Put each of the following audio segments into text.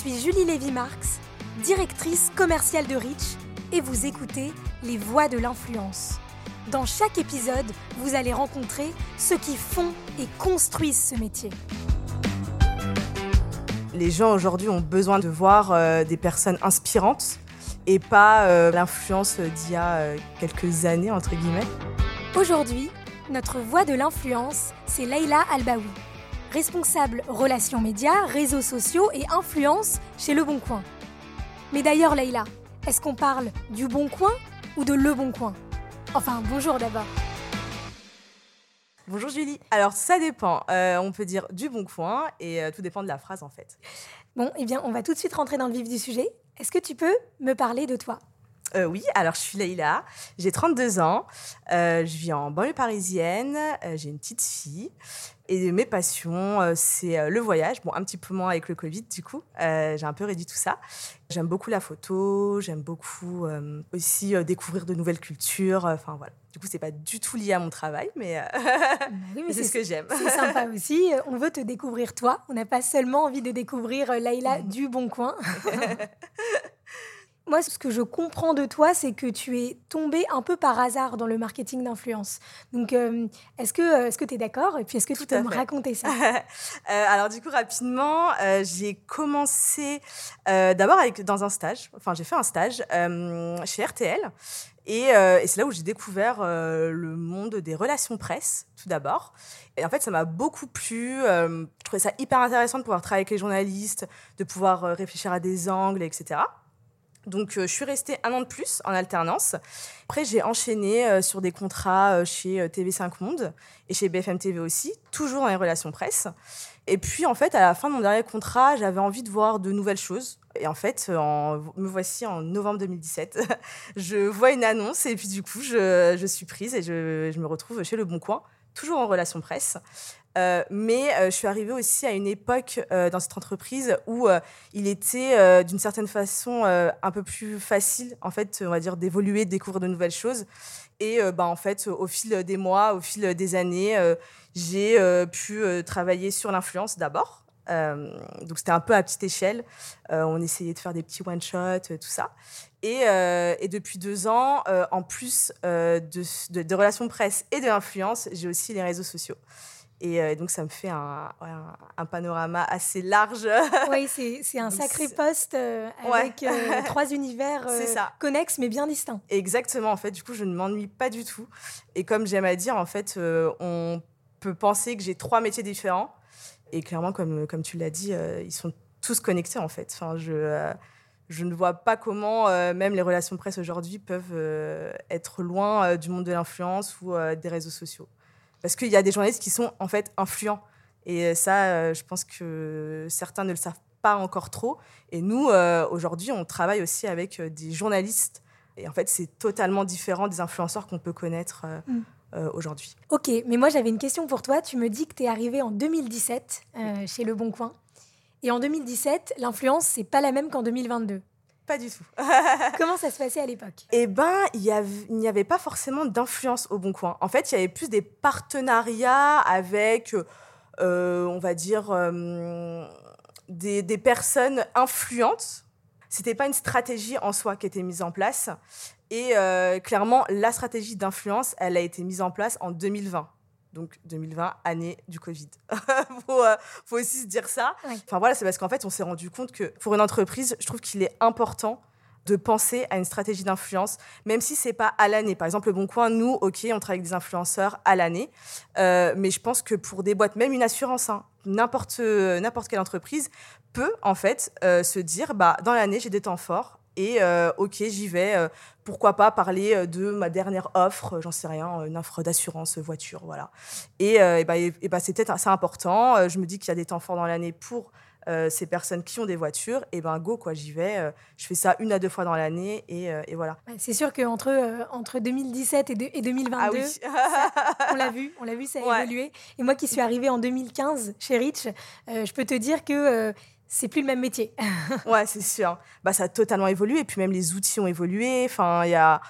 suis Julie Lévy-Marx, directrice commerciale de Rich, et vous écoutez Les Voix de l'influence. Dans chaque épisode, vous allez rencontrer ceux qui font et construisent ce métier. Les gens aujourd'hui ont besoin de voir euh, des personnes inspirantes et pas euh, l'influence d'il y a euh, quelques années, entre guillemets. Aujourd'hui, notre voix de l'influence, c'est Leïla Albaoui, responsable relations médias, réseaux sociaux et influence chez Le Bon Coin. Mais d'ailleurs, Leïla, est-ce qu'on parle du Bon Coin ou de Le Bon Coin? Enfin, bonjour d'abord. Bonjour Julie. Alors ça dépend. Euh, on peut dire du bon coin et euh, tout dépend de la phrase en fait. Bon, eh bien, on va tout de suite rentrer dans le vif du sujet. Est-ce que tu peux me parler de toi? Euh, oui, alors je suis Leïla, j'ai 32 ans, je vis en banlieue parisienne, j'ai une petite fille et mes passions, euh, c'est euh, le voyage, bon un petit peu moins avec le Covid du coup, euh, j'ai un peu réduit tout ça. J'aime beaucoup la photo, j'aime beaucoup euh, aussi euh, découvrir de nouvelles cultures, enfin voilà. Du coup, c'est pas du tout lié à mon travail, mais, Oui, mais c'est ce que j'aime. C'est sympa aussi. On veut te découvrir toi. On n'a pas seulement envie de découvrir Laïla du Bon Coin. Moi, ce que je comprends de toi, c'est que tu es tombée un peu par hasard dans le marketing d'influence. Donc, euh, est-ce que est-ce que tu es d'accord? Et puis, est-ce que tu Tout peux me fait. raconter ça? Euh, alors du coup rapidement, euh, j'ai commencé euh, d'abord avec dans un stage. Enfin j'ai fait un stage euh, chez RTL et, euh, et c'est là où j'ai découvert euh, le monde des relations presse tout d'abord. Et en fait ça m'a beaucoup plu. euh, je trouvais ça hyper intéressant de pouvoir travailler avec les journalistes, de pouvoir euh, réfléchir à des angles, etc. Donc, euh, je suis restée un an de plus en alternance. Après, j'ai enchaîné euh, sur des contrats euh, chez euh, TV5 Monde et chez BFM TV aussi, toujours dans les relations presse. Et puis, en fait, à la fin de mon dernier contrat, j'avais envie de voir de nouvelles choses. Et en fait, me voici en novembre 2017. je vois une annonce et puis, du coup, je, suis prise et je, je me retrouve chez Le Bon Coin, toujours en relations presse. Euh, mais euh, je suis arrivée aussi à une époque euh, dans cette entreprise où il était d'une certaine façon un peu plus facile, en fait, on va dire, d'évoluer, de découvrir de nouvelles choses. Et bah, en fait, au fil des mois, au fil des années, j'ai pu travailler sur l'influence d'abord. Donc c'était un peu à petite échelle. On essayait de faire des petits one-shots, tout ça. Et, et depuis deux ans, en plus de, de, de relations presse et de l'influence, j'ai aussi les réseaux sociaux. Et euh, donc ça me fait un, ouais, un, un panorama assez large. Oui, c'est un sacré poste euh, Ouais. avec euh, trois univers connexes mais bien distincts. Exactement, en fait, du coup, je ne m'ennuie pas du tout. Et comme j'aime à dire, en fait, on peut penser que j'ai trois métiers différents. Et clairement, comme, comme tu l'as dit, ils sont tous connectés, en fait. Enfin, je, je ne vois pas comment même les relations presse aujourd'hui peuvent être loin du monde de l'influence ou des réseaux sociaux. Parce qu'il y a des journalistes qui sont, en fait, influents. Et ça, euh, je pense que certains ne le savent pas encore trop. Et nous, euh, aujourd'hui, on travaille aussi avec euh, des journalistes et en fait, c'est totalement différent des influenceurs qu'on peut connaître euh, Mm. euh, aujourd'hui. Ok, mais moi j'avais une question pour toi. Tu me dis que tu es arrivé en 2017 euh, chez Le Bon Coin. Et en 2017, l'influence, c'est pas la même qu'en 2022. Pas du tout. Comment ça se passait à l'époque? Eh ben, il n'y avait pas forcément d'influence au Bon Coin. En fait, il y avait plus des partenariats avec, euh, on va dire, euh, des, des personnes influentes. C'était pas une stratégie en soi qui était mise en place. Et euh, clairement, la stratégie d'influence, elle a été mise en place en 2020. Donc 2020, année du Covid. faut, euh, faut aussi se dire ça. Enfin voilà, c'est parce qu'en fait, on s'est rendu compte que pour une entreprise, je trouve qu'il est important de penser à une stratégie d'influence, même si c'est pas à l'année. Par exemple, le Bon Coin, nous, ok, on travaille avec des influenceurs à l'année, Euh, mais je pense que pour des boîtes, même une assurance, hein, n'importe euh, n'importe quelle entreprise peut en fait euh, se dire, bah dans l'année, j'ai des temps forts. Et euh, ok, j'y vais. euh, pourquoi pas parler euh, de ma dernière offre, j'en sais rien, une offre d'assurance voiture, voilà. Et, euh, et bah, et- et bah, c'est peut-être assez important. Je me dis qu'il y a des temps forts dans l'année pour ces personnes qui ont des voitures. Et ben go quoi, j'y vais. je fais ça une à deux fois dans l'année et, voilà. C'est sûr qu'entre entre 2017 et, de- et 2022, Ah oui. on l'a vu, on l'a vu, ça a Ouais. évolué. Et moi qui suis arrivée en 2015 chez Rich, je peux te dire que c'est plus le même métier. Ouais, c'est sûr. Bah, ça a totalement évolué. Et puis même les outils ont évolué. Enfin, il y a.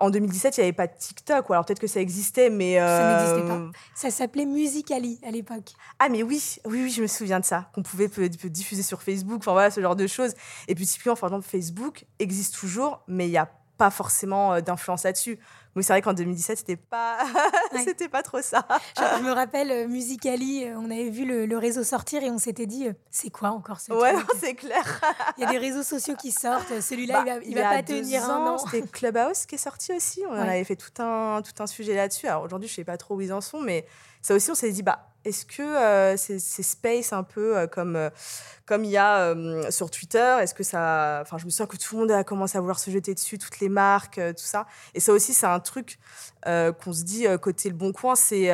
En 2017, il n'y avait pas de TikTok, ou alors peut-être que ça existait, mais... Ça n'existait pas. Ça s'appelait Musicali à l'époque. Ah, mais oui, oui, oui, je me souviens de ça, qu'on pouvait diffuser sur Facebook, enfin voilà, ce genre de choses. Et puis typiquement, par exemple, Facebook existe toujours, mais il n'y a pas forcément d'influence là-dessus. Oui, c'est vrai qu'en 2017, c'était pas, c'était pas trop ça. Je, me rappelle euh, Musicali, euh, on avait vu le, réseau sortir et on s'était dit, euh, c'est quoi encore ce Ouais, c'est clair. Il y a des réseaux sociaux qui sortent. Celui-là, bah, il va, va pas tenir un an. C'était Clubhouse qui est sorti aussi. On avait fait tout un, tout un sujet là-dessus. Alors aujourd'hui, je sais pas trop où ils en sont, mais ça aussi, on s'est dit, bah, est-ce que euh, c'est space un peu euh, comme, euh, comme il y a sur Twitter Est-ce que ça. Enfin, je me sens que tout le monde a commencé à vouloir se jeter dessus, toutes les marques, tout ça. Et ça aussi, c'est un truc qu'on se dit côté Le Bon Coin c'est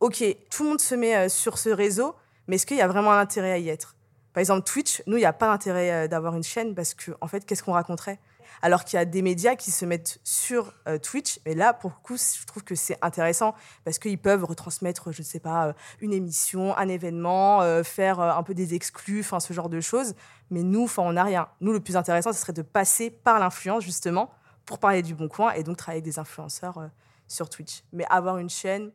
OK, tout le monde se met sur ce réseau, mais est-ce qu'il y a vraiment un intérêt à y être? Par exemple, Twitch, nous, il n'y a pas d'intérêt d'avoir une chaîne parce que, en fait, qu'est-ce qu'on raconterait? Alors qu'il y a des médias qui se mettent sur euh, Twitch. Mais là, pour le coup, je trouve que c'est intéressant parce qu'ils peuvent retransmettre, je ne sais pas, euh, une émission, un événement, euh, faire un peu des exclus, enfin ce genre de choses. Mais nous, on n'a rien. Nous, le plus intéressant, ce serait de passer par l'influence, justement, pour parler du bon coin et donc travailler avec des influenceurs sur Twitch. Mais avoir une chaîne,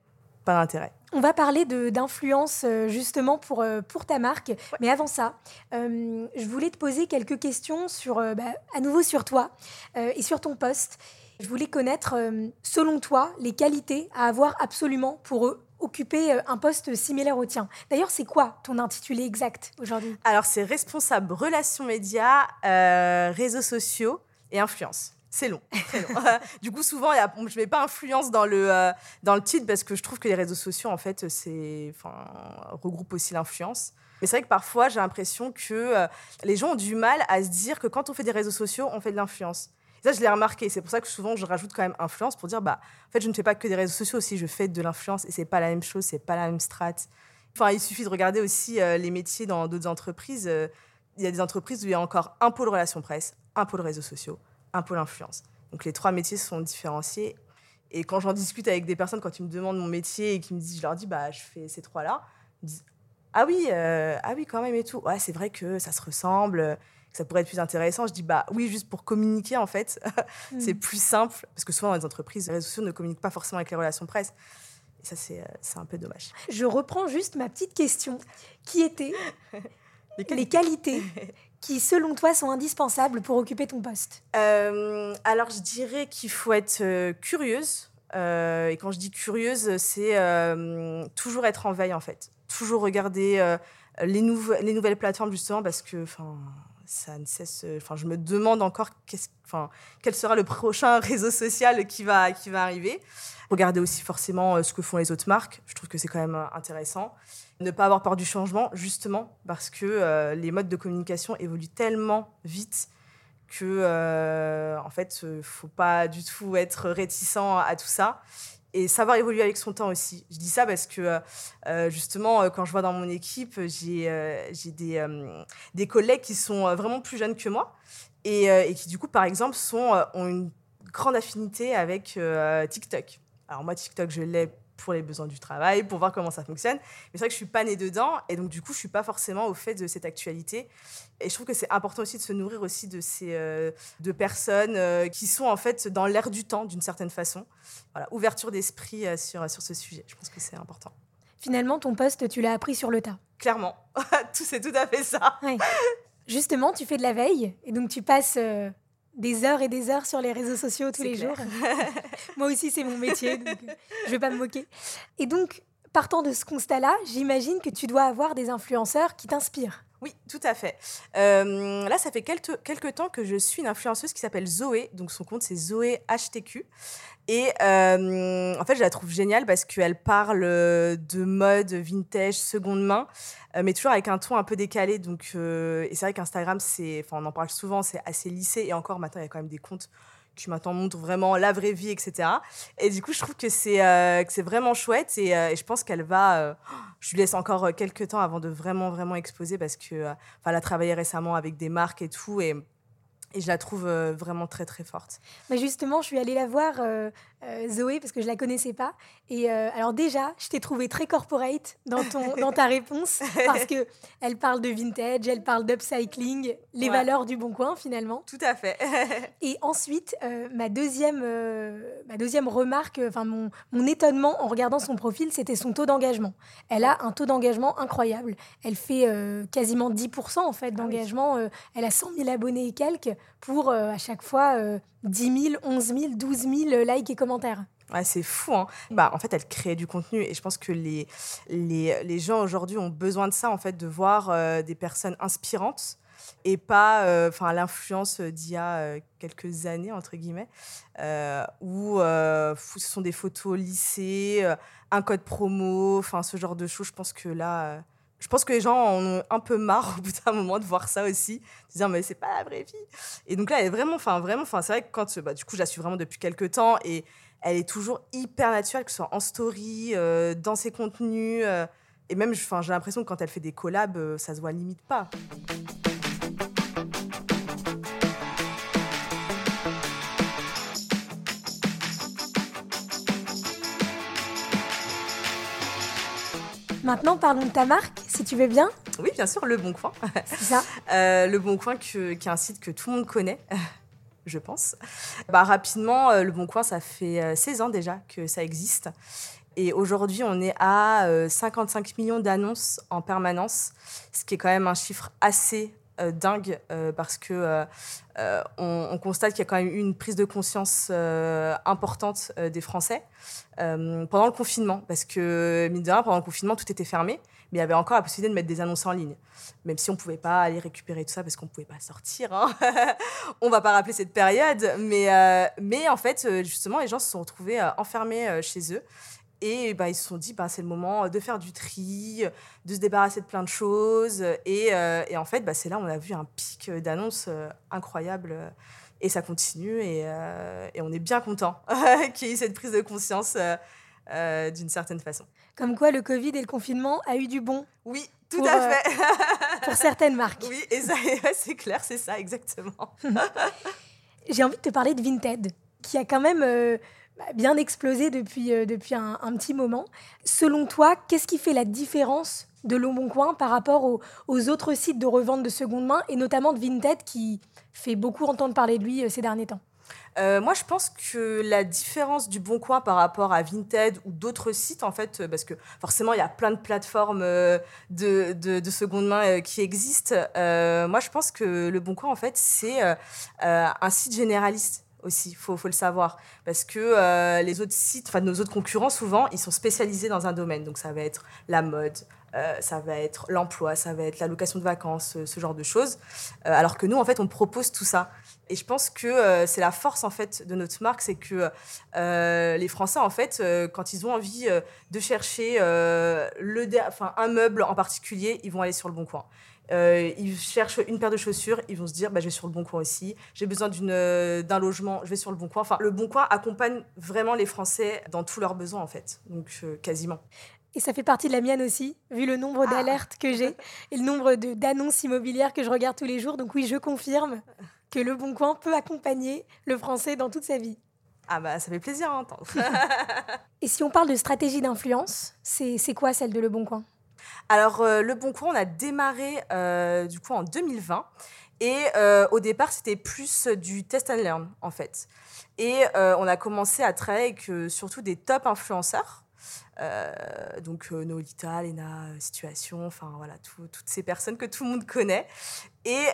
pas d'intérêt. On va parler d'influence euh, justement pour, euh, pour ta marque. Mais avant ça, euh, je voulais te poser quelques questions sur, bah, à nouveau sur toi et sur ton poste. Je voulais connaître, selon toi, les qualités à avoir absolument pour occuper un poste similaire au tien. D'ailleurs, c'est quoi ton intitulé exact aujourd'hui? Alors, c'est responsable relations médias, réseaux sociaux et influence c'est long. du coup, souvent, y a, je ne mets pas influence dans le, euh, dans le titre parce que je trouve que les réseaux sociaux, en fait, regroupent aussi l'influence. Mais c'est vrai que parfois, j'ai l'impression que euh, les gens ont du mal à se dire que quand on fait des réseaux sociaux, on fait de l'influence. ça, je l'ai remarqué. C'est pour ça que souvent, je rajoute quand même influence pour dire, bah, en fait, je ne fais pas que des réseaux sociaux aussi, je fais de l'influence et c'est pas la même chose, c'est pas la même strat. Enfin, il suffit de regarder aussi euh, les métiers dans d'autres entreprises. Il y a des entreprises où il y a encore un pôle relations presse, un pôle réseaux sociaux un pôle influence. Donc les trois métiers sont différenciés. Et quand j'en discute avec des personnes, quand ils me demandent mon métier et qu'ils me disent, je leur dis, bah, je fais ces trois-là, ils me disent, ah oui, euh, ah oui, quand même et tout. Ouais, c'est vrai que ça se ressemble, que ça pourrait être plus intéressant. Je dis, bah oui, juste pour communiquer, en fait, c'est hmm. plus simple. Parce que souvent, dans les entreprises, les réseaux sociaux ne communiquent pas forcément avec les relations presse. Et ça, c'est euh, un peu dommage. Je reprends juste ma petite question, qui était les qualités, les qualités qui, selon toi, sont indispensables pour occuper ton poste? Euh, Alors, je dirais qu'il faut être euh, curieuse. Euh, et quand je dis curieuse, c'est toujours être en veille, en fait. Toujours regarder les, les nouvelles plateformes, justement, parce que ça ne cesse. Enfin, je me demande encore enfin, quel sera le prochain réseau social qui va, qui va arriver. Regarder aussi forcément ce que font les autres marques. Je trouve que c'est quand même intéressant. Ne pas avoir peur du changement, justement, parce que euh, les modes de communication évoluent tellement vite que, euh, en fait, euh, faut pas du tout être réticent à tout ça et savoir évoluer avec son temps aussi. Je dis ça parce que justement, quand je vois dans mon équipe, j'ai des, des collègues qui sont vraiment plus jeunes que moi et, et qui, du coup, par exemple, sont, ont une grande affinité avec TikTok. Alors moi, TikTok, je l'ai pour les besoins du travail, pour voir comment ça fonctionne. Mais c'est vrai que je suis pas née dedans et donc du coup, je suis pas forcément au fait de cette actualité. Et je trouve que c'est important aussi de se nourrir aussi de ces euh, de personnes euh, qui sont en fait dans l'air du temps d'une certaine façon. Voilà, ouverture d'esprit euh, sur sur ce sujet. Je pense que c'est important. Finalement, ton poste, tu l'as appris sur le tas. Clairement, tout c'est tout à fait ça. Justement, tu fais de la veille et donc tu passes des heures et des heures sur les réseaux sociaux tous les jours. Moi aussi, c'est mon métier, donc euh, je vais pas me moquer. Et donc, partant de ce constat-là, j'imagine que tu dois avoir des influenceurs qui t'inspirent. Oui, tout à fait. Euh, là, ça fait quelques, quelques temps que je suis une influenceuse qui s'appelle Zoé. Donc, son compte, c'est Zoé HTQ. Et euh, en fait, je la trouve géniale parce qu'elle parle de mode vintage, seconde main, euh, mais toujours avec un ton un peu décalé. Donc, et c'est vrai qu'Instagram, on en parle souvent, c'est assez lissé. Et encore, maintenant, il y a quand même des comptes qui maintenant montrent vraiment la vraie vie, etc. Et du coup, je trouve que c'est euh, vraiment chouette et, euh, je pense qu'elle va. Euh, je lui laisse encore quelques temps avant de vraiment, vraiment exposer parce que elle a travaillé récemment avec des marques et tout. Et, et je la trouve vraiment très, très forte. Mais justement, je suis allée la voir euh, Zoé, parce que je la connaissais pas. Et euh, alors déjà, je t'ai trouvé très corporate dans, ton, dans ta réponse, parce que elle parle de vintage, elle parle d'upcycling, les valeurs du bon coin finalement. Tout à fait. et ensuite, euh, ma, deuxième, ma deuxième remarque, enfin mon, mon étonnement en regardant son profil, c'était son taux d'engagement. Elle a un taux d'engagement incroyable. Elle fait quasiment 10% en fait ah d'engagement. elle a 100 000 abonnés et quelques pour à chaque fois 10 000, 11 000, 12 000 likes et commentaires. C'est fou. Hein. Bah, en fait, elle crée du contenu et je pense que les, les, les gens aujourd'hui ont besoin de ça, en fait, de voir euh, des personnes inspirantes et pas euh, l'influence d'il y a euh, quelques années, entre guillemets, où ce sont des photos lycée, un code promo, ce genre de choses. Je pense que là je pense que les gens en ont un peu marre au bout d'un moment de voir ça aussi, de dire mais c'est pas la vraie vie. Et donc là, elle est vraiment, enfin vraiment, enfin c'est vrai que quand, bah, du coup, je la suis vraiment depuis quelques temps et elle est toujours hyper naturelle, que ce soit en story, euh, dans ses contenus, euh, et même, enfin j'ai l'impression que quand elle fait des collabs, euh, ça se voit limite pas. Maintenant, parlons de ta marque, si tu veux bien. Oui, bien sûr, Le Bon Coin. C'est ça. Euh, le Bon Coin, qui est un site que tout le monde connaît, je pense. Bah, rapidement, euh, Le Bon Coin, ça fait 16 euh, ans déjà que ça existe. Et aujourd'hui, on est à 55 millions d'annonces en permanence, ce qui est quand même un chiffre assez dingue parce que on, constate qu'il y a quand même eu une prise de conscience importante des Français pendant le confinement parce que mine de rien pendant le confinement tout était fermé mais il y avait encore la possibilité de mettre des annonces en ligne. Même si on ne pouvait pas aller récupérer tout ça parce qu'on ne pouvait pas sortir. Hein. on ne va pas rappeler cette période. Mais, euh, mais en fait, euh, justement, les gens se sont retrouvés euh, enfermés chez eux. Et bah, ils se sont dit, bah, c'est le moment de faire du tri, de se débarrasser de plein de choses. Et, et en fait, bah, c'est là où on a vu un pic d'annonces incroyable. Et ça continue. Et, et on est bien content qu'il y ait eu cette prise de conscience d'une certaine façon. Comme quoi, le Covid et le confinement a eu du bon. Oui, tout à euh, fait. pour certaines marques. Oui, et c'est clair, c'est ça, exactement. J'ai envie de te parler de Vinted, qui a quand même euh, bien explosé depuis, euh, depuis un, petit moment. Selon toi, qu'est-ce qui fait la différence de Le Bon Coin par rapport aux, autres sites de revente de seconde main, et notamment de Vinted, qui fait beaucoup entendre parler de lui ces derniers temps? Euh, moi, je pense que la différence du Bon Coin par rapport à Vinted ou d'autres sites, en fait, euh, parce que forcément, il y a plein de plateformes euh, de, de, seconde main qui existent. moi, je pense que le Bon Coin, en fait, c'est un site généraliste aussi, il faut, le savoir. Parce que les autres sites, enfin nos autres concurrents, souvent, ils sont spécialisés dans un domaine. Donc ça va être la mode, ça va être l'emploi, ça va être la location de vacances, ce genre de choses. alors que nous, en fait, on propose tout ça. Et je pense que euh, c'est la force en fait de notre marque, c'est que euh, les Français en fait, euh, quand ils ont envie de chercher un meuble en particulier, ils vont aller sur le bon coin. Ils cherchent une paire de chaussures, ils vont se dire bah, je vais sur le bon coin aussi. J'ai besoin d'un logement, je vais sur le bon coin. Enfin, le bon coin accompagne vraiment les Français dans tous leurs besoins en fait, donc quasiment. Et ça fait partie de la mienne aussi, vu le nombre ah. d'alertes que j'ai et le nombre d'annonces immobilières que je regarde tous les jours. Donc oui, je confirme que Le Bon Coin peut accompagner le français dans toute sa vie. Ah bah ça fait plaisir à entendre. Et si on parle de stratégie d'influence, c'est quoi celle de Le Bon Coin? Alors euh, Le Bon Coin, on a démarré euh, du coup en 2020 et euh, au départ c'était plus du test and learn en fait. Et on a commencé à travailler avec surtout des top influenceurs donc Nolita, Lena, Situation, enfin voilà, toutes ces personnes que tout le monde connaît. Et,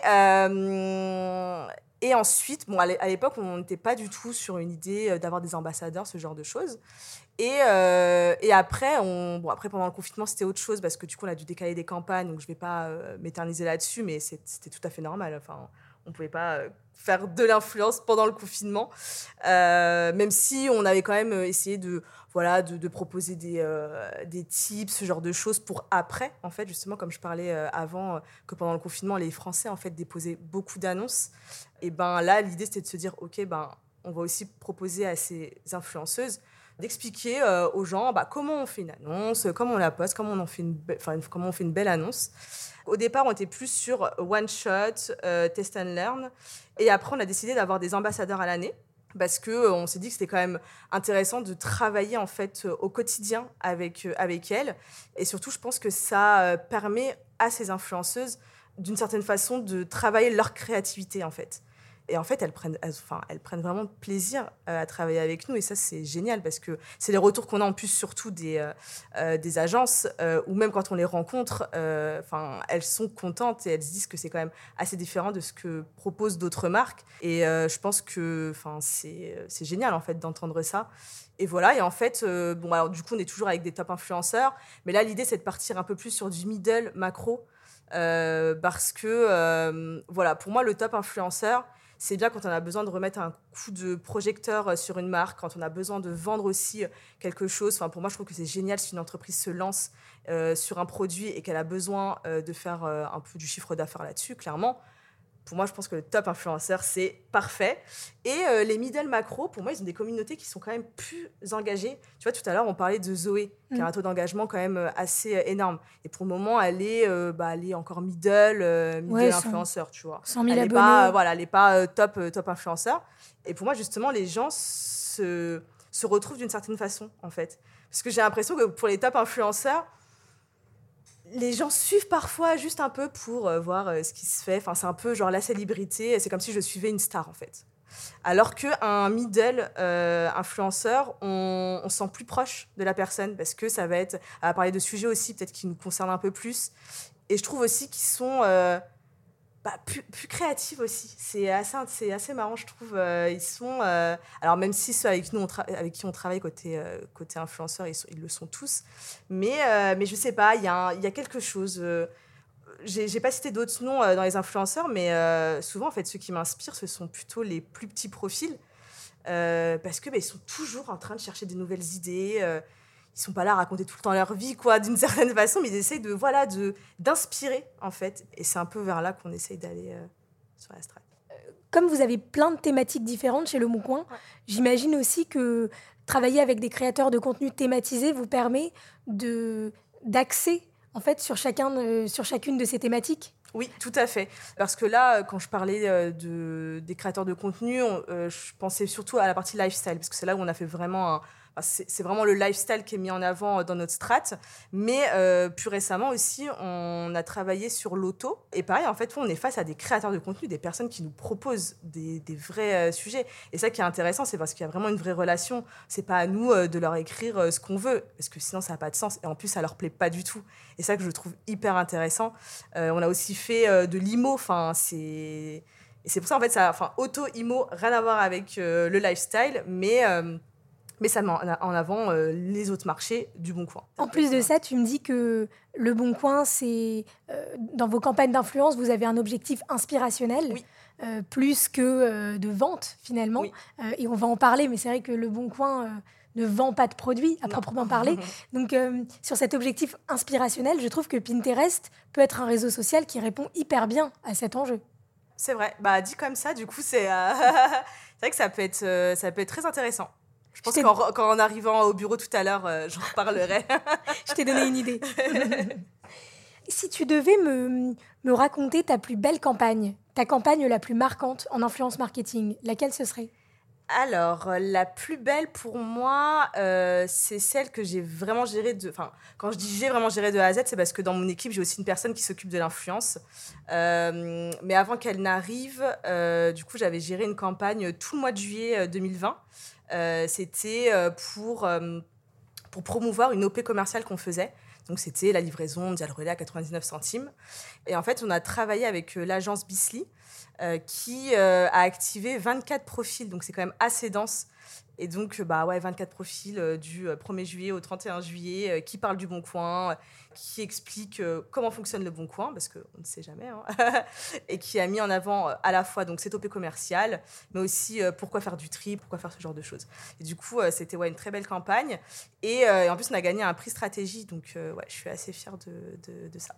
et ensuite, bon, à l'époque, on n'était pas du tout sur une idée d'avoir des ambassadeurs, ce genre de choses. Et, et après, on, bon, après, pendant le confinement, c'était autre chose parce que du coup, on a dû décaler des campagnes, donc je ne vais pas m'éterniser là-dessus, mais c'était tout à fait normal. Enfin, on pouvait pas faire de l'influence pendant le confinement, même si on avait quand même essayé de voilà, de, proposer des, euh, des tips, ce genre de choses pour après, en fait, justement, comme je parlais euh, avant, euh, que pendant le confinement, les Français, en fait, déposaient beaucoup d'annonces. Et ben là, l'idée, c'était de se dire, OK, ben, on va aussi proposer à ces influenceuses d'expliquer aux gens bah, comment on fait une annonce, comment on la poste, comment on, fait une belle annonce. Au départ, on était plus sur one shot, test and learn. Et après, on a décidé d'avoir des ambassadeurs à l'année parce que on s'est dit que c'était quand même intéressant de travailler en fait au quotidien avec avec elles et surtout je pense que ça permet à ces influenceuses d'une certaine façon de travailler leur créativité en fait et en fait, elles prennent, enfin, elles prennent vraiment plaisir euh, à travailler avec nous. Et ça, c'est génial parce que c'est les retours qu'on a en plus, surtout des, euh, euh, des agences, ou même quand on les rencontre, elles sont contentes et elles se disent que c'est quand même assez différent de ce que proposent d'autres marques. Et je pense que c'est génial en fait d'entendre ça. Et voilà, et en fait, bon, alors du coup, on est toujours avec des top influenceurs, mais là, l'idée, c'est de partir un peu plus sur du middle macro. parce que, voilà, pour moi, le top influenceur, c'est bien quand on a besoin de remettre un coup de projecteur euh, sur une marque, quand on a besoin de vendre aussi euh, quelque chose. Enfin, pour moi, je trouve que c'est génial si une entreprise se lance euh, sur un produit et qu'elle a besoin de faire un peu du chiffre d'affaires là-dessus, clairement pour moi, je pense que le top influenceur, c'est parfait. Et euh, les middle macro, pour moi, ils ont des communautés qui sont quand même plus engagées. Tu vois, tout à l'heure, on parlait de Zoé, qui a mm. un taux d'engagement quand même euh, assez euh, énorme. Et pour le moment, elle est, bah, elle est encore middle, middle influenceur, tu vois. 100 000 elle n'est pas, voilà, elle est pas top, top influenceur. Et pour moi, justement, les gens se, se retrouvent d'une certaine façon, en fait. Parce que j'ai l'impression que pour les top influenceurs, les gens suivent parfois juste un peu pour euh, voir euh, ce qui se fait. Enfin, c'est un peu genre la célébrité. C'est comme si je suivais une star, en fait. Alors qu'un middle euh, influenceur, on, on, se sent plus proche de la personne parce que ça va être à parler de sujets aussi, peut-être qui nous concernent un peu plus. Et je trouve aussi qu'ils sont bah, plus, plus créatives aussi. C'est assez, c'est assez marrant, je trouve. Euh, ils sont. Euh, alors, même si ceux avec, qui on travaille côté, euh, côté influenceur, ils, le sont tous. Mais, mais je sais pas, il y, y a quelque chose. j'ai pas cité d'autres noms dans les influenceurs, mais souvent, en fait, ceux qui m'inspirent, ce sont plutôt les plus petits profils. parce que bah, ils sont toujours en train de chercher des nouvelles idées ils sont pas là à raconter tout le temps leur vie, quoi, d'une certaine façon, mais ils essayent de, voilà, de, d'inspirer, en fait. Et c'est un peu vers là qu'on essaye d'aller euh, sur la strate. Euh, comme vous avez plein de thématiques différentes chez Le Bon Coin, j'imagine aussi que travailler avec des créateurs de contenu thématisés vous permet de, d'axer, en fait, sur, chacun sur chacune de ces thématiques? Oui, tout à fait. Parce que là, quand je parlais de, des créateurs de contenu, euh, je pensais surtout à la partie lifestyle, parce que c'est là où on a fait vraiment un, c'est vraiment le lifestyle qui est mis en avant euh, dans notre strat. Mais euh, plus récemment aussi, on a travaillé sur l'auto. Et pareil, en fait, on est face à des créateurs de contenu, des personnes qui nous proposent des, vrais euh, sujets. Et ça qui est intéressant, c'est parce qu'il y a vraiment une vraie relation. C'est pas à nous de leur écrire ce qu'on veut, parce que sinon ça n'a pas de sens. Et en plus, ça leur plaît pas du tout. Et ça que je trouve hyper intéressant. on a aussi fait de l'IMO. Enfin, c'est... Et c'est pour ça, en fait, ça, enfin, auto, IMO, rien à voir avec le lifestyle, mais mais ça met en avant euh, les autres marchés du Bon Coin. En plus de ça, tu me dis que le Bon Coin, c'est euh, dans vos campagnes d'influence, vous avez un objectif inspirationnel. Euh, plus que de vente finalement. et on va en parler, mais c'est vrai que le Bon Coin ne vend pas de produits à proprement parler. Donc sur cet objectif inspirationnel, je trouve que Pinterest peut être un réseau social qui répond hyper bien à cet enjeu. C'est vrai. Bah dit comme ça, du coup, c'est vrai que ça peut être ça peut être très intéressant. Je pense qu'en arrivant au bureau tout à l'heure, euh, j'en reparlerai. je t'ai donné une idée. si tu devais me, me, raconter ta plus belle campagne, ta campagne la plus marquante en influence marketing, laquelle ce serait? Alors, euh, la plus belle pour moi, euh, c'est celle que j'ai vraiment gérée de. Enfin, quand je dis j'ai vraiment géré de A à Z, c'est parce que dans mon équipe, j'ai aussi une personne qui s'occupe de l'influence. mais avant qu'elle n'arrive, du coup, j'avais géré une campagne tout le mois de juillet 2020 euh, c'était euh, pour, euh, pour promouvoir une OP commerciale qu'on faisait. Donc c'était la livraison Mondial Relais à 99 centimes. Et en fait, on a travaillé avec l'agence Bisley qui a activé 24 profils. Donc c'est quand même assez dense et donc, bah ouais, 24 profils euh, du 1er euh, juillet au 31 juillet euh, qui parlent du Bon Coin, qui expliquent comment fonctionne le Bon Coin, parce qu'on ne sait jamais, hein, et qui a mis en avant à la fois donc cette OP commerciale, mais aussi pourquoi faire du tri, pourquoi faire ce genre de choses. Et du coup, c'était ouais, une très belle campagne. Et, en plus, on a gagné un prix stratégie, donc ouais, je suis assez fière de, de ça.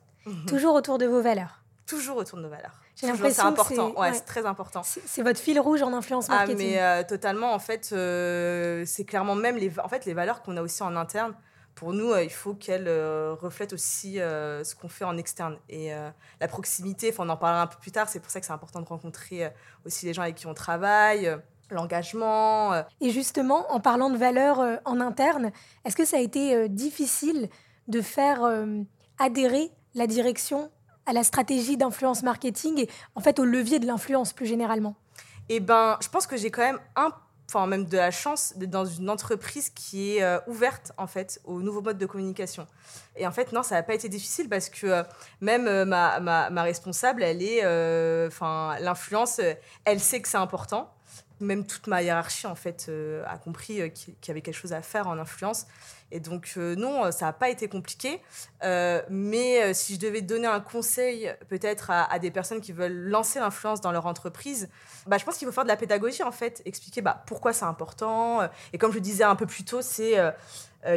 Toujours autour de vos valeurs toujours autour de nos valeurs. J'ai l'impression c'est important. Ouais, c'est très important. C'est votre fil rouge en influence ah, marketing. Ah, mais euh, totalement. En fait, euh, c'est clairement même les, en fait, les valeurs qu'on a aussi en interne. Pour nous, euh, il faut qu'elles reflètent aussi ce qu'on fait en externe. Et la proximité, on en parlera un peu plus tard. C'est pour ça que c'est important de rencontrer aussi les gens avec qui on travaille l'engagement. Et justement, en parlant de valeurs en interne, est-ce que ça a été difficile de faire adhérer la direction à la stratégie d'influence marketing et en fait au levier de l'influence plus généralement Eh ben, je pense que j'ai quand même un enfin même de la chance d'être dans une entreprise qui est euh, ouverte en fait aux nouveaux modes de communication. Et en fait non, ça n'a pas été difficile parce que euh, même euh, ma, ma, ma, responsable, elle est, enfin l'influence, elle sait que c'est important. Même toute ma hiérarchie en fait a compris qu'il y avait quelque chose à faire en influence. Et donc, euh, non, ça n'a pas été compliqué. Euh, mais euh, si je devais donner un conseil peut-être à, des personnes qui veulent lancer l'influence dans leur entreprise, bah, je pense qu'il faut faire de la pédagogie, en fait, expliquer bah, pourquoi c'est important. Et comme je le disais un peu plus tôt, c'est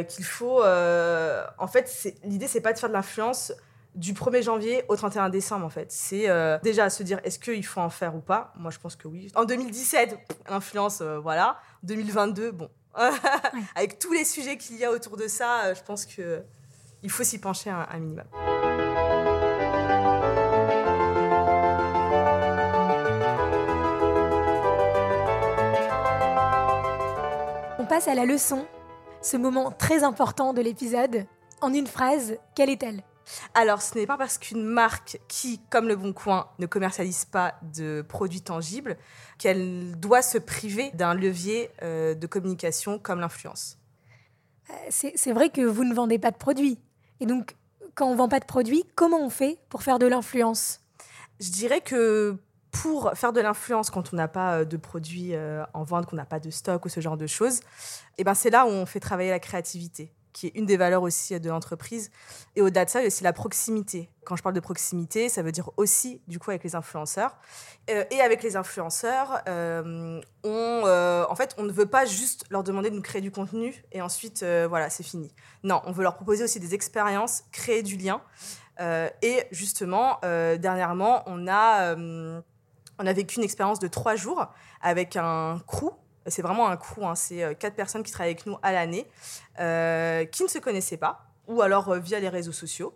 qu'il faut... en fait, l'idée, c'est pas de faire de l'influence du 1er janvier au 31 décembre, en fait. C'est déjà se dire, est-ce qu'il faut en faire ou pas? Moi, je pense que oui. En 2017, l'influence, voilà. 2022, bon, Avec tous les sujets qu'il y a autour de ça, euh, je pense que il faut s'y pencher un, minimum. On passe à la leçon, ce moment très important de l'épisode. En une phrase, quelle est-elle? Alors, ce n'est pas parce qu'une marque qui, comme Le Bon Coin, ne commercialise pas de produits tangibles qu'elle doit se priver d'un levier euh, de communication comme l'influence. Euh, c'est vrai que vous ne vendez pas de produits. Et donc, quand on ne vend pas de produits, comment on fait pour faire de l'influence? Je dirais que pour faire de l'influence quand on n'a pas euh, de produits en vente, qu'on n'a pas de stock ou ce genre de choses, eh ben c'est là où on fait travailler la créativité qui est une des valeurs aussi de l'entreprise. Et au-delà de ça, il y a aussi la proximité. Quand je parle de proximité, ça veut dire aussi, du coup, avec les influenceurs. Euh, et avec les influenceurs, euh, on, euh, en fait, on ne veut pas juste leur demander de nous créer du contenu et ensuite, voilà, c'est fini. Non, on veut leur proposer aussi des expériences, créer du lien. et justement, dernièrement, on a, on a vécu une expérience de trois jours avec un crew c'est vraiment un crew, hein. c'est euh, quatre personnes qui travaillent avec nous à l'année, euh, qui ne se connaissaient pas ou alors euh, via les réseaux sociaux.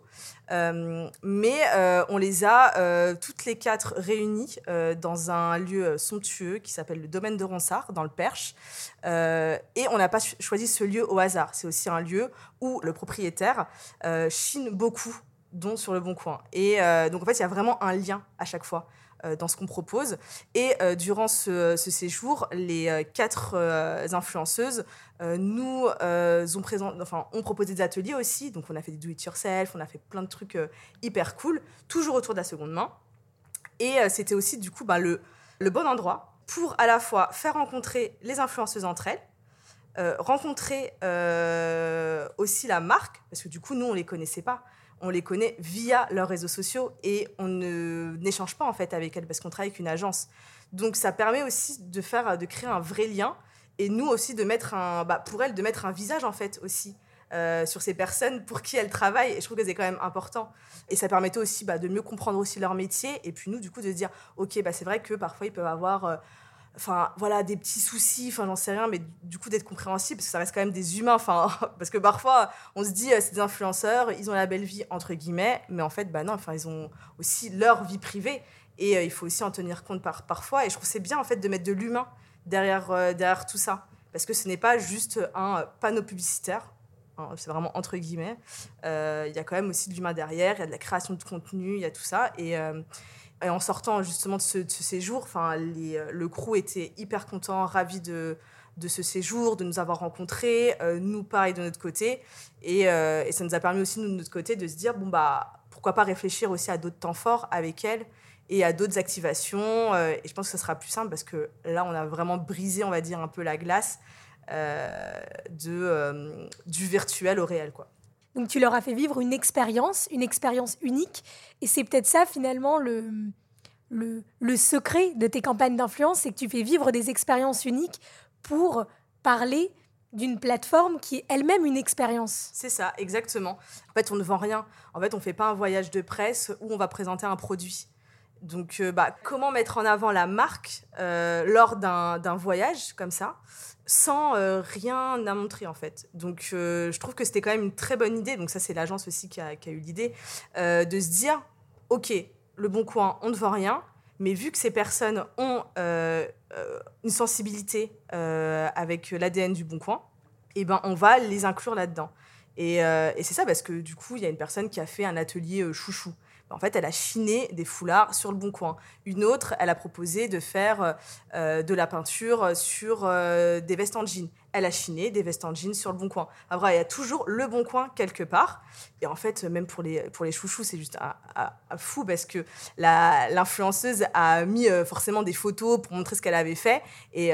mais on les a toutes les quatre réunies dans un lieu somptueux qui s'appelle le domaine de Ronsard, dans le Perche. et on n'a pas choisi ce lieu au hasard. C'est aussi un lieu où le propriétaire chine beaucoup, dont sur le Bon Coin. Et donc en fait, il y a vraiment un lien à chaque fois. Euh, dans ce qu'on propose. Et euh, durant ce, séjour, les euh, quatre influenceuses nous ont, enfin, ont proposé des ateliers aussi. Donc, on a fait des do-it-yourself, on a fait plein de trucs hyper cool, toujours autour de la seconde main. Et c'était aussi, du coup, bah, le, le bon endroit pour à la fois faire rencontrer les influenceuses entre elles, rencontrer aussi la marque, parce que du coup, nous, on ne les connaissait pas on les connaît via leurs réseaux sociaux et on n'échange pas en fait avec elles parce qu'on travaille avec une agence. Donc ça permet aussi de faire, de créer un vrai lien et nous aussi de mettre un, bah, pour elles de mettre un visage en fait aussi euh, sur ces personnes pour qui elles travaillent et je trouve que c'est quand même important et ça permettait aussi bah, de mieux comprendre aussi leur métier et puis nous du coup de dire ok bah, c'est vrai que parfois ils peuvent avoir euh, enfin voilà des petits soucis enfin j'en sais rien mais du coup d'être compréhensible parce que ça reste quand même des humains enfin parce que parfois on se dit euh, c'est des influenceurs ils ont la belle vie entre guillemets mais en fait bah non enfin ils ont aussi leur vie privée et euh, il faut aussi en tenir compte par, parfois et je trouve c'est bien en fait de mettre de l'humain derrière euh, derrière tout ça parce que ce n'est pas juste un panneau publicitaire hein, c'est vraiment entre guillemets il y a quand même aussi de l'humain derrière il y a de la création de contenu il y a tout ça et et en sortant justement de ce, séjour, enfin, euh, le crew était hyper content, ravi de, ce séjour, de nous avoir rencontrés, euh, nous pareil de notre côté. Et, euh, et, ça nous a permis aussi, nous, de notre côté, de se dire, bon, bah, pourquoi pas réfléchir aussi à d'autres temps forts avec elle et à d'autres activations. et je pense que ça sera plus simple parce que là, on a vraiment brisé, on va dire, un peu la glace de, du virtuel au réel, quoi. Donc tu leur as fait vivre une expérience, une expérience unique. Et c'est peut-être ça finalement le, le, secret de tes campagnes d'influence, c'est que tu fais vivre des expériences uniques pour parler d'une plateforme qui est elle-même une expérience. C'est ça, exactement. En fait, on ne vend rien. En fait, on ne fait pas un voyage de presse où on va présenter un produit. Donc, euh, bah, comment mettre en avant la marque euh, lors d'un voyage comme ça sans euh, rien à montrer en fait? Donc je trouve que c'était quand même une très bonne idée, donc ça c'est l'agence aussi qui a, eu l'idée, de se dire, ok, le bon coin, on ne vend rien, Mais vu que ces personnes ont une sensibilité avec l'ADN du Bon Coin, eh ben, on va les inclure là-dedans. Et, et c'est ça parce que du coup, il y a une personne qui a fait un atelier chouchou. En fait, elle a chiné des foulards sur le bon coin. Une autre, elle a proposé de faire euh, de la peinture sur euh, des vestes en jean. Elle a chiné des vestes en jean sur le bon coin. Après, il y a toujours le bon coin quelque part. Et en fait, même pour les, pour les chouchous, c'est juste un, fou parce que l'influenceuse a mis euh, forcément des photos pour montrer ce qu'elle avait fait. Et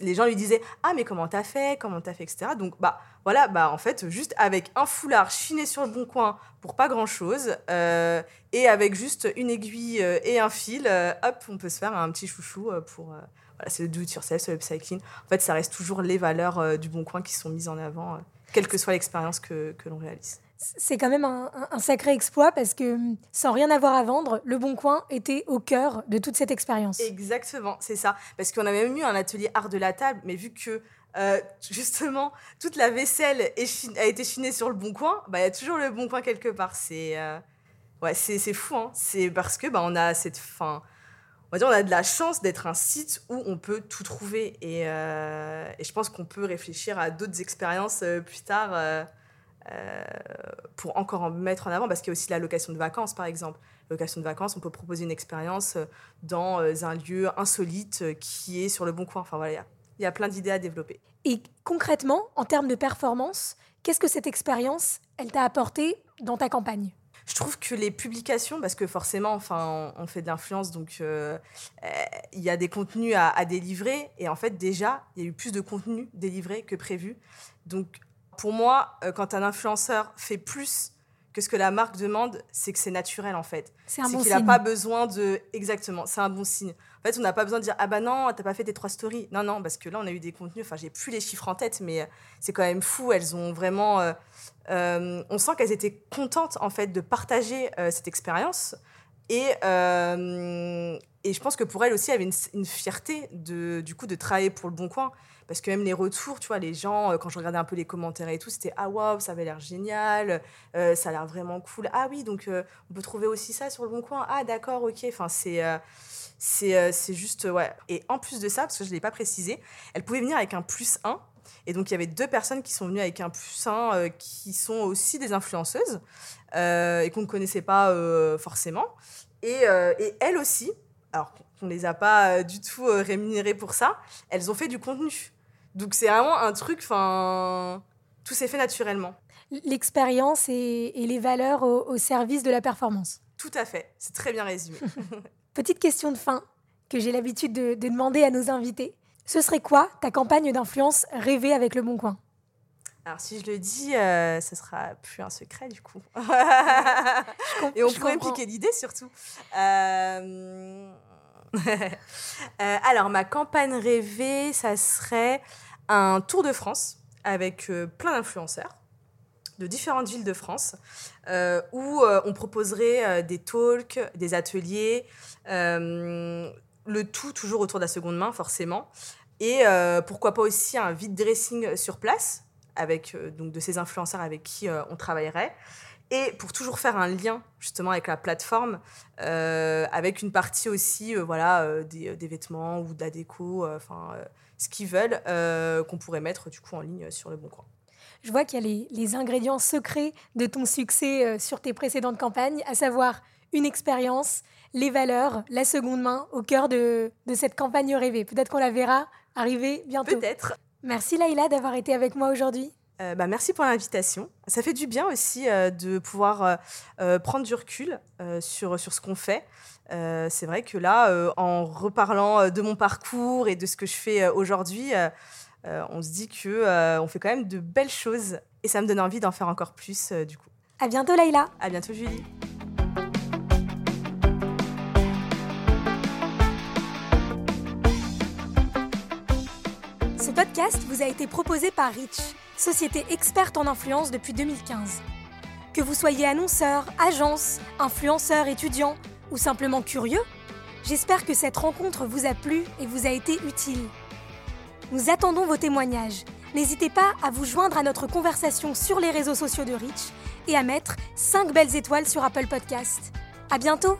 les gens lui disaient ah mais comment t'as fait comment t'as fait etc donc bah voilà bah en fait juste avec un foulard chiné sur le bon coin pour pas grand chose euh, et avec juste une aiguille euh, et un fil euh, hop on peut se faire un petit chouchou pour voilà c'est le do it yourself c'est le upcycling. En fait ça reste toujours les valeurs du bon coin qui sont mises en avant quelle que soit l'expérience que, que l'on réalise c'est quand même un, sacré exploit parce que sans rien avoir à vendre, Le Bon Coin était au cœur de toute cette expérience. Exactement, c'est ça. Parce qu'on a même eu un atelier art de la table, mais vu que euh, justement toute la vaisselle a été chinée sur Le Bon Coin, bah, il y a toujours Le Bon Coin quelque part. C'est euh, ouais, fou. Hein. C'est parce que bah, on a cette fin. On va dire, on a de la chance d'être un site où on peut tout trouver. Et, euh, et je pense qu'on peut réfléchir à d'autres expériences plus tard euh, pour encore en mettre en avant, parce qu'il y a aussi la location de vacances, par exemple. Location de vacances, on peut proposer une expérience euh, dans euh, un lieu insolite qui est sur le bon coin. Enfin voilà, il y, a plein d'idées à développer. Et concrètement, en termes de performance, qu'est-ce que cette expérience, elle t'a apporté dans ta campagne? Je trouve que les publications, parce que forcément, enfin, on, fait de l'influence, donc il y a des contenus à, à, délivrer. Et en fait, déjà, il y a eu plus de contenus délivrés que prévu. Donc, pour moi, euh, quand un influenceur fait plus que ce que la marque demande, c'est que c'est naturel en fait. C'est un bon qu'il n'a pas besoin de. Exactement, c'est un bon signe. En fait, on n'a pas besoin de dire Ah bah non, t'as pas fait tes trois stories. Non, non, parce que là, on a eu des contenus. Enfin, j'ai plus les chiffres en tête, mais euh, c'est quand même fou. Elles ont vraiment. Euh, on sent qu'elles étaient contentes en fait de partager cette expérience. Et, et je pense que pour elles aussi, y avait une, fierté de, du coup de travailler pour le Bon Coin. Parce que même les retours, tu vois, les gens, euh, quand je regardais un peu les commentaires et tout, c'était Ah waouh, ça avait l'air génial, euh, ça a l'air vraiment cool. Ah oui, donc euh, on peut trouver aussi ça sur le bon coin. Ah d'accord, ok. Enfin, c'est. c'est juste, ouais. Et en plus de ça, parce que je ne l'ai pas précisé, elle pouvait venir avec un plus 1. Et donc, il y avait deux personnes qui sont venues avec un plus 1 qui sont aussi des influenceuses et qu'on ne connaissait pas forcément. Et, et elles aussi, alors qu'on ne les a pas du tout rémunérées pour ça, elles ont fait du contenu. Donc c'est vraiment un truc, enfin, tout s'est fait naturellement. L'expérience et, les valeurs au, service de la performance. Tout à fait, c'est très bien résumé. Petite question de fin que j'ai l'habitude de, demander à nos invités. Ce serait quoi ta campagne d'influence rêvée avec Le Bon Coin? Alors si je le dis, euh, ce sera plus un secret du coup. Et on pourrait impliquer l'idée surtout. Euh, euh, alors ma campagne rêvée, ça serait un tour de France avec plein d'influenceurs de différentes villes de France, où on proposerait des talks, des ateliers, le tout toujours autour de la seconde main, forcément. Et pourquoi pas aussi un vide dressing sur place, avec donc de ces influenceurs avec qui on travaillerait. Et pour toujours faire un lien justement avec la plateforme, avec une partie aussi voilà, des, vêtements ou de la déco, enfin ce qu'ils veulent, euh, qu'on pourrait mettre du coup en ligne sur le bon coin. Je vois qu'il y a les, ingrédients secrets de ton succès euh, sur tes précédentes campagnes, à savoir une expérience, les valeurs, la seconde main au cœur de, cette campagne rêvée. Peut-être qu'on la verra arriver bientôt. Peut-être. Merci Laïla d'avoir été avec moi aujourd'hui. Euh, bah, merci pour l'invitation. Ça fait du bien aussi de pouvoir prendre du recul sur, sur ce qu'on fait. Euh, c'est vrai que là, euh, en reparlant euh, de mon parcours et de ce que je fais aujourd'hui, on se dit que on fait quand même de belles choses et ça me donne envie d'en faire encore plus du coup. À bientôt Laïla. À bientôt Julie. Vous a été proposé par Rich, société experte en influence depuis 2015. Que vous soyez annonceur, agence, influenceur, étudiant ou simplement curieux, j'espère que cette rencontre vous a plu et vous a été utile. Nous attendons vos témoignages. N'hésitez pas à vous joindre à notre conversation sur les réseaux sociaux de Rich et à mettre 5 belles étoiles sur Apple Podcast. À bientôt!